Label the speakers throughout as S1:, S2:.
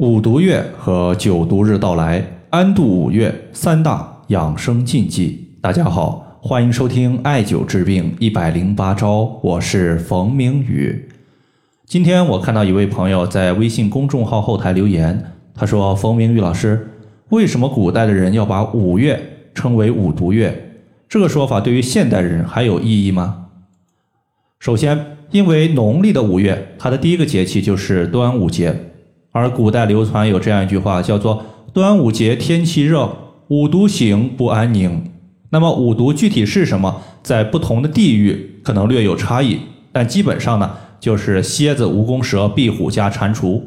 S1: 五毒月和九毒日到来，安度五月三大养生禁忌。大家好，欢迎收听艾灸治病一百零八招，我是冯明宇。今天我看到一位朋友在微信公众号后台留言，他说：“冯明宇老师，为什么古代的人要把五月称为五毒月？这个说法对于现代人还有意义吗？”首先，因为农历的五月，它的第一个节气就是端午节。而古代流传有这样一句话，叫做“端午节天气热，五毒醒不安宁”。那么五毒具体是什么？在不同的地域可能略有差异，但基本上呢，就是蝎子、蜈蚣、蛇、壁虎加蟾蜍。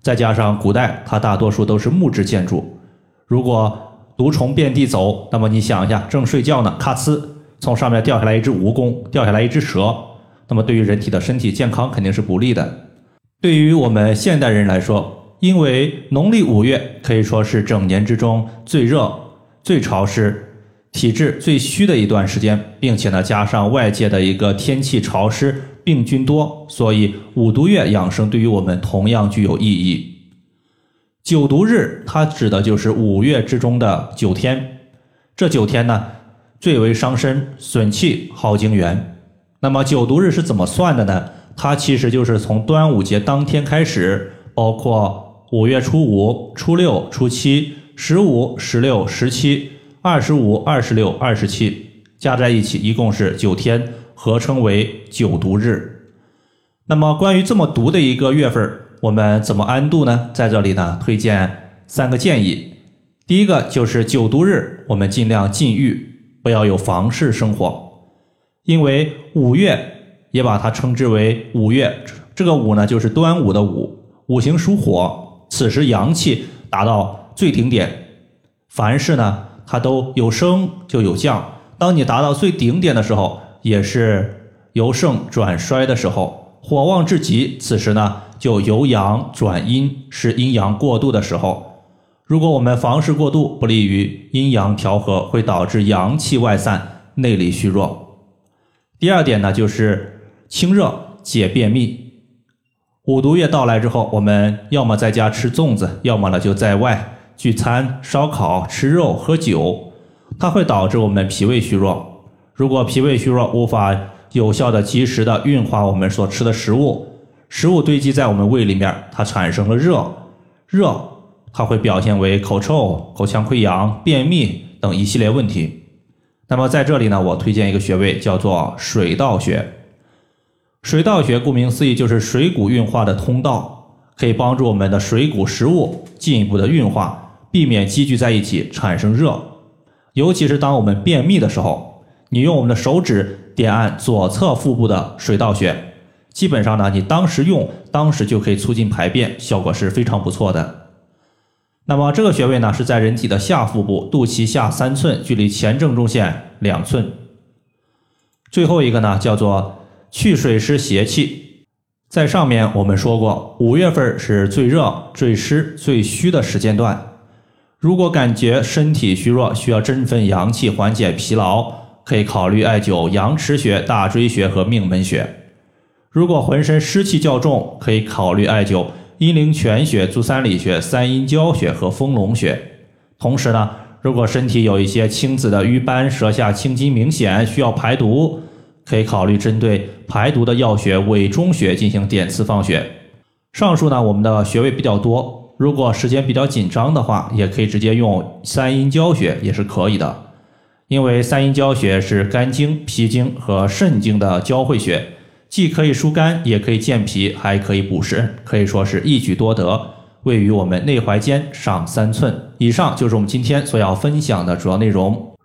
S1: 再加上古代它大多数都是木质建筑，如果毒虫遍地走，那么你想一下，正睡觉呢，咔呲，从上面掉下来一只蜈蚣，掉下来一只蛇，那么对于人体的身体健康肯定是不利的。对于我们现代人来说，因为农历五月可以说是整年之中最热、最潮湿、体质最虚的一段时间，并且呢，加上外界的一个天气潮湿、病菌多，所以五毒月养生对于我们同样具有意义。九毒日，它指的就是五月之中的九天，这九天呢，最为伤身、损气、耗精元。那么九毒日是怎么算的呢？它其实就是从端午节当天开始，包括五月初五、初六、初七、十五、十六、十七、二十五、二十六、二十七，加在一起一共是九天，合称为九毒日。那么关于这么毒的一个月份，我们怎么安度呢？在这里呢，推荐三个建议。第一个就是九毒日，我们尽量禁欲，不要有房事生活，因为五月。也把它称之为五月，这个五呢就是端午的午，五行属火，此时阳气达到最顶点，凡事呢它都有升就有降，当你达到最顶点的时候，也是由盛转衰的时候，火旺至极，此时呢就由阳转阴，是阴阳过渡的时候，如果我们房事过度，不利于阴阳调和，会导致阳气外散，内里虚弱。第二点呢就是。清热解便秘，五毒月到来之后，我们要么在家吃粽子，要么呢就在外聚餐、烧烤、吃肉、喝酒，它会导致我们脾胃虚弱。如果脾胃虚弱，无法有效的、及时的运化我们所吃的食物，食物堆积在我们胃里面，它产生了热，热它会表现为口臭、口腔溃疡、便秘等一系列问题。那么在这里呢，我推荐一个穴位，叫做水道穴。水道穴顾名思义就是水谷运化的通道，可以帮助我们的水谷食物进一步的运化，避免积聚在一起产生热。尤其是当我们便秘的时候，你用我们的手指点按左侧腹部的水道穴，基本上呢，你当时用，当时就可以促进排便，效果是非常不错的。那么这个穴位呢，是在人体的下腹部，肚脐下三寸，距离前正中线两寸。最后一个呢，叫做。去水湿邪气，在上面我们说过，五月份是最热、最湿、最虚的时间段。如果感觉身体虚弱，需要振奋阳气、缓解疲劳，可以考虑艾灸阳池穴、大椎穴和命门穴。如果浑身湿气较重，可以考虑艾灸阴陵泉穴、足三里穴、三阴交穴和丰隆穴。同时呢，如果身体有一些青紫的瘀斑，舌下青筋明显，需要排毒。可以考虑针对排毒的药穴委中穴进行点刺放血。上述呢，我们的穴位比较多，如果时间比较紧张的话，也可以直接用三阴交穴也是可以的。因为三阴交穴是肝经、脾经和肾经的交汇穴，既可以疏肝，也可以健脾，还可以补肾，可以说是一举多得。位于我们内踝尖上三寸。以上就是我们今天所要分享的主要内容。